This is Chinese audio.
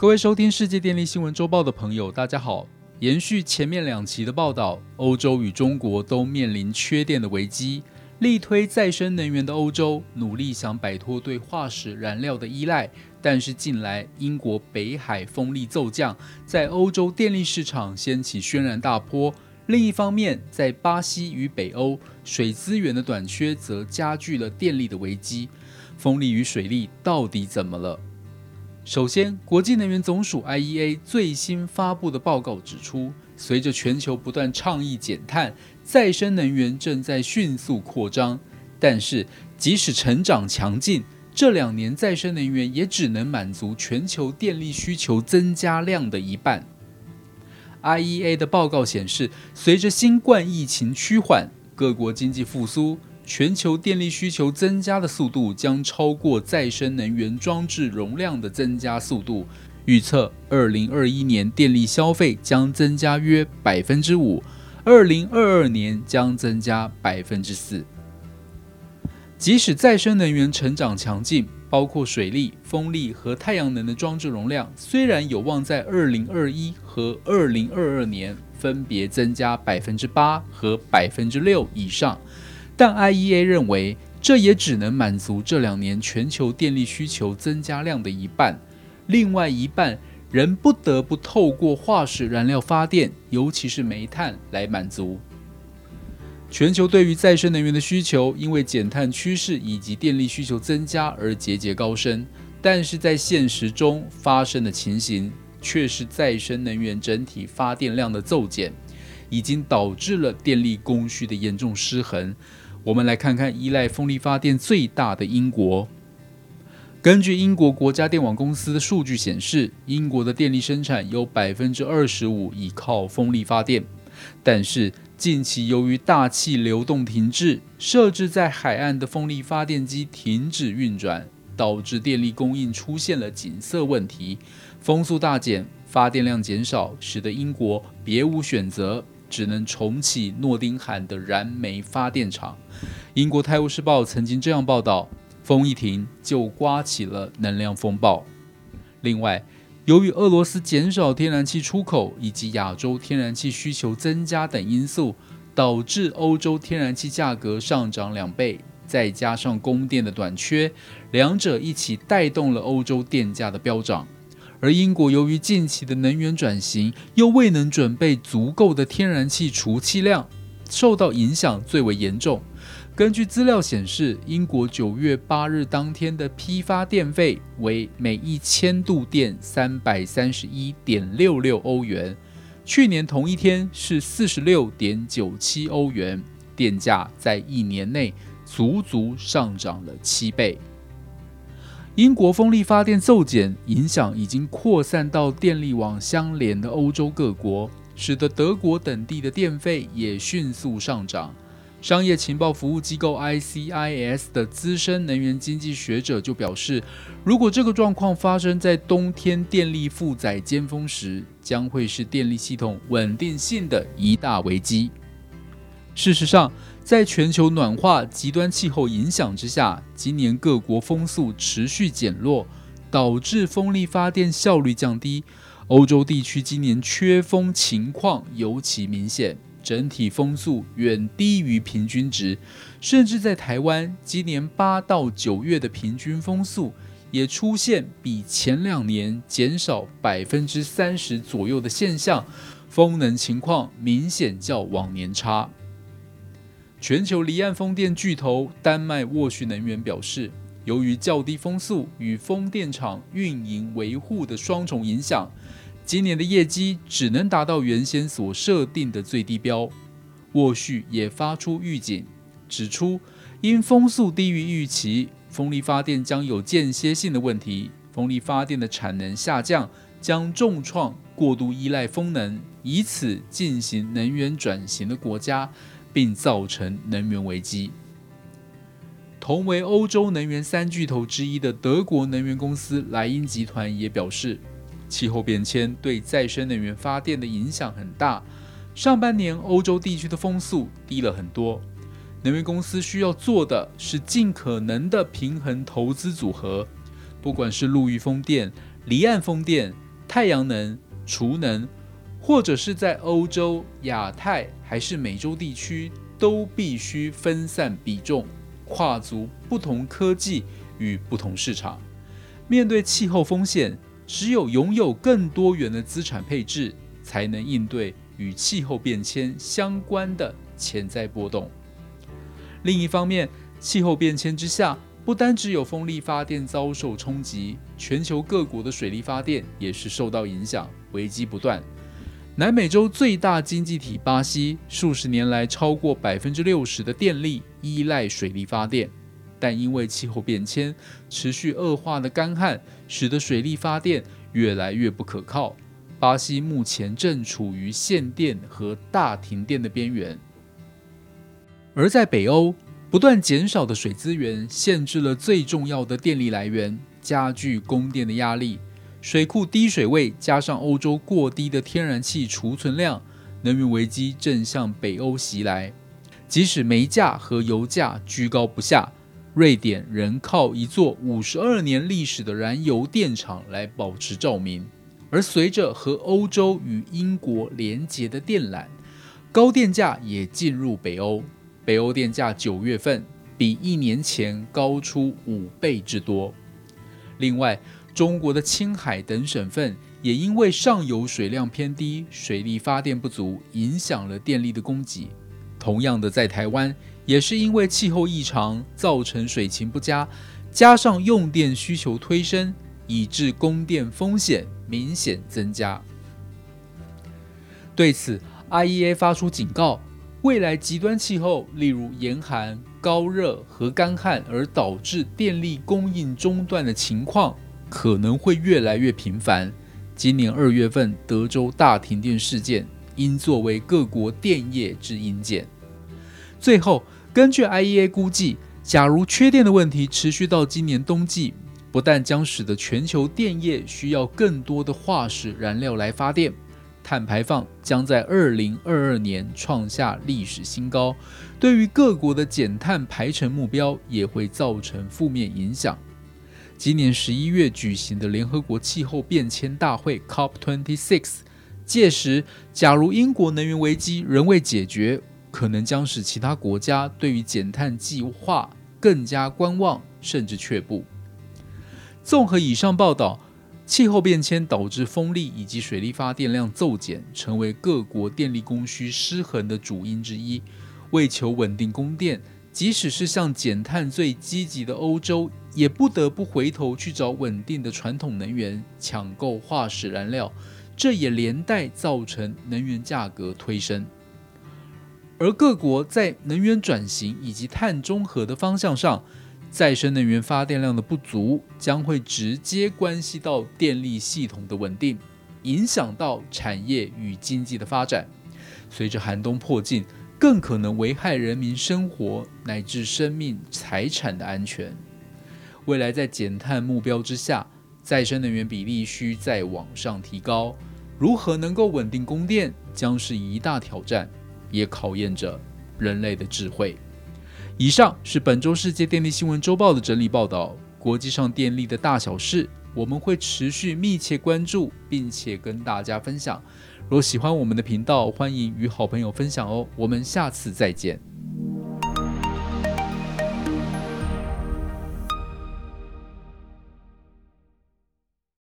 各位收听世界电力新闻周报的朋友，大家好。延续前面两期的报道，欧洲与中国都面临缺电的危机。力推再生能源的欧洲，努力想摆脱对化石燃料的依赖。但是近来，英国北海风力骤降，在欧洲电力市场掀起轩然大波。另一方面，在巴西与北欧，水资源的短缺则加剧了电力的危机。风力与水力到底怎么了？首先，国际能源总署 （IEA） 最新发布的报告指出，随着全球不断倡议减碳，再生能源正在迅速扩张。但是，即使成长强劲，这两年再生能源也只能满足全球电力需求增加量的一半。IEA 的报告显示，随着新冠疫情趋缓，各国经济复苏，全球电力需求增加的速度将超过再生能源装置容量的增加速度。预测，二零二一年电力消费将增加约百分之五，二零二二年将增加百分之四。即使再生能源成长强劲，包括水力、风力和太阳能的装置容量，虽然有望在二零二一和二零二二年分别增加百分之八和百分之六以上，但 IEA 认为这也只能满足这两年全球电力需求增加量的一半，另外一半仍不得不透过化石燃料发电，尤其是煤炭来满足。全球对于再生能源的需求，因为减碳趋势以及电力需求增加而节节高升，但是在现实中发生的情形，却是再生能源整体发电量的骤减，已经导致了电力供需的严重失衡。我们来看看依赖风力发电最大的英国。根据英国国家电网公司的数据显示，英国的电力生产有百分之二十五依靠风力发电，但是。近期由于大气流动停滞，设置在海岸的风力发电机停止运转，导致电力供应出现了紧塞问题，风速大减，发电量减少，使得英国别无选择，只能重启诺丁汉的燃煤发电厂。英国《泰晤士报》曾经这样报道：风一停，就刮起了能量风暴。另外，由于俄罗斯减少天然气出口以及亚洲天然气需求增加等因素，导致欧洲天然气价格上涨两倍，再加上供电的短缺，两者一起带动了欧洲电价的飙涨。而英国由于近期的能源转型，又未能准备足够的天然气储气量，受到影响最为严重。根据资料显示，英国九月八日当天的批发电费为每一千度电三百三十一点六六欧元，去年同一天是四十六点九七欧元，电价在一年内足足上涨了七倍。英国风力发电骤减影响已经扩散到电力网相连的欧洲各国，使得德国等地的电费也迅速上涨。商业情报服务机构 ICIS 的资深能源经济学者就表示，如果这个状况发生在冬天电力负载尖峰时，将会是电力系统稳定性的一大危机。事实上，在全球暖化、极端气候影响之下，今年各国风速持续减弱，导致风力发电效率降低。欧洲地区今年缺风情况尤其明显。整体风速远低于平均值，甚至在台湾今年八到九月的平均风速也出现比前两年减少百分之三十左右的现象，风能情况明显较往年差。全球离岸风电巨头丹麦沃旭能源表示，由于较低风速与风电场运营维护的双重影响。今年的业绩只能达到原先所设定的最低标。沃旭也发出预警，指出因风速低于预期，风力发电将有间歇性的问题。风力发电的产能下降将重创过度依赖风能，以此进行能源转型的国家，并造成能源危机。同为欧洲能源三巨头之一的德国能源公司莱茵集团也表示。气候变迁对再生能源发电的影响很大。上半年欧洲地区的风速低了很多，能源公司需要做的是尽可能的平衡投资组合，不管是陆域风电、离岸风电、太阳能、储能，或者是在欧洲、亚太还是美洲地区，都必须分散比重，跨足不同科技与不同市场。面对气候风险，只有拥有更多元的资产配置，才能应对与气候变迁相关的潜在波动。另一方面，气候变迁之下，不单只有风力发电遭受冲击，全球各国的水力发电也是受到影响，危机不断。南美洲最大经济体巴西，数十年来超过百分之六十的电力依赖水力发电，但因为气候变迁持续恶化的干旱，使得水力发电越来越不可靠。巴西目前正处于限电和大停电的边缘，而在北欧。不断减少的水资源限制了最重要的电力来源，加剧供电的压力。水库低水位，加上欧洲过低的天然气储存量，能源危机正向北欧袭来。即使煤价和油价居高不下，瑞典仍靠一座五十二年历史的燃油电厂来保持照明。而随着和欧洲与英国连接的电缆，高电价也进入北欧。北欧电价九月份比一年前高出五倍之多。另外，中国的青海等省份也因为上游水量偏低，水力发电不足，影响了电力的供给。同样的，在台湾也是因为气候异常，造成水情不佳，加上用电需求推升，以致供电风险明显增加。对此，IEA 发出警告。未来极端气候，例如严寒、高热和干旱，而导致电力供应中断的情况，可能会越来越频繁。今年二月份德州大停电事件，应作为各国电业之阴鉴。最后，根据 IEA 估计，假如缺电的问题持续到今年冬季，不但将使得全球电业需要更多的化石燃料来发电。碳排放将在二零二二年创下历史新高，对于各国的减碳排程目标也会造成负面影响。今年十一月举行的联合国气候变迁大会 （COP26），届时假如英国能源危机仍未解决，可能将使其他国家对于减碳计划更加观望，甚至却步。综合以上报道。气候变迁导致风力以及水力发电量骤减，成为各国电力供需失衡的主因之一。为求稳定供电，即使是向减碳最积极的欧洲，也不得不回头去找稳定的传统能源，抢购化石燃料。这也连带造成能源价格推升。而各国在能源转型以及碳中和的方向上，再生能源发电量的不足，将会直接关系到电力系统的稳定，影响到产业与经济的发展。随着寒冬迫近，更可能危害人民生活乃至生命财产的安全。未来在减碳目标之下，再生能源比例需再往上提高。如何能够稳定供电，将是一大挑战，也考验着人类的智慧。以上是本周世界电力新闻周报的整理报道。国际上电力的大小事，我们会持续密切关注，并且跟大家分享。如果喜欢我们的频道，欢迎与好朋友分享哦。我们下次再见。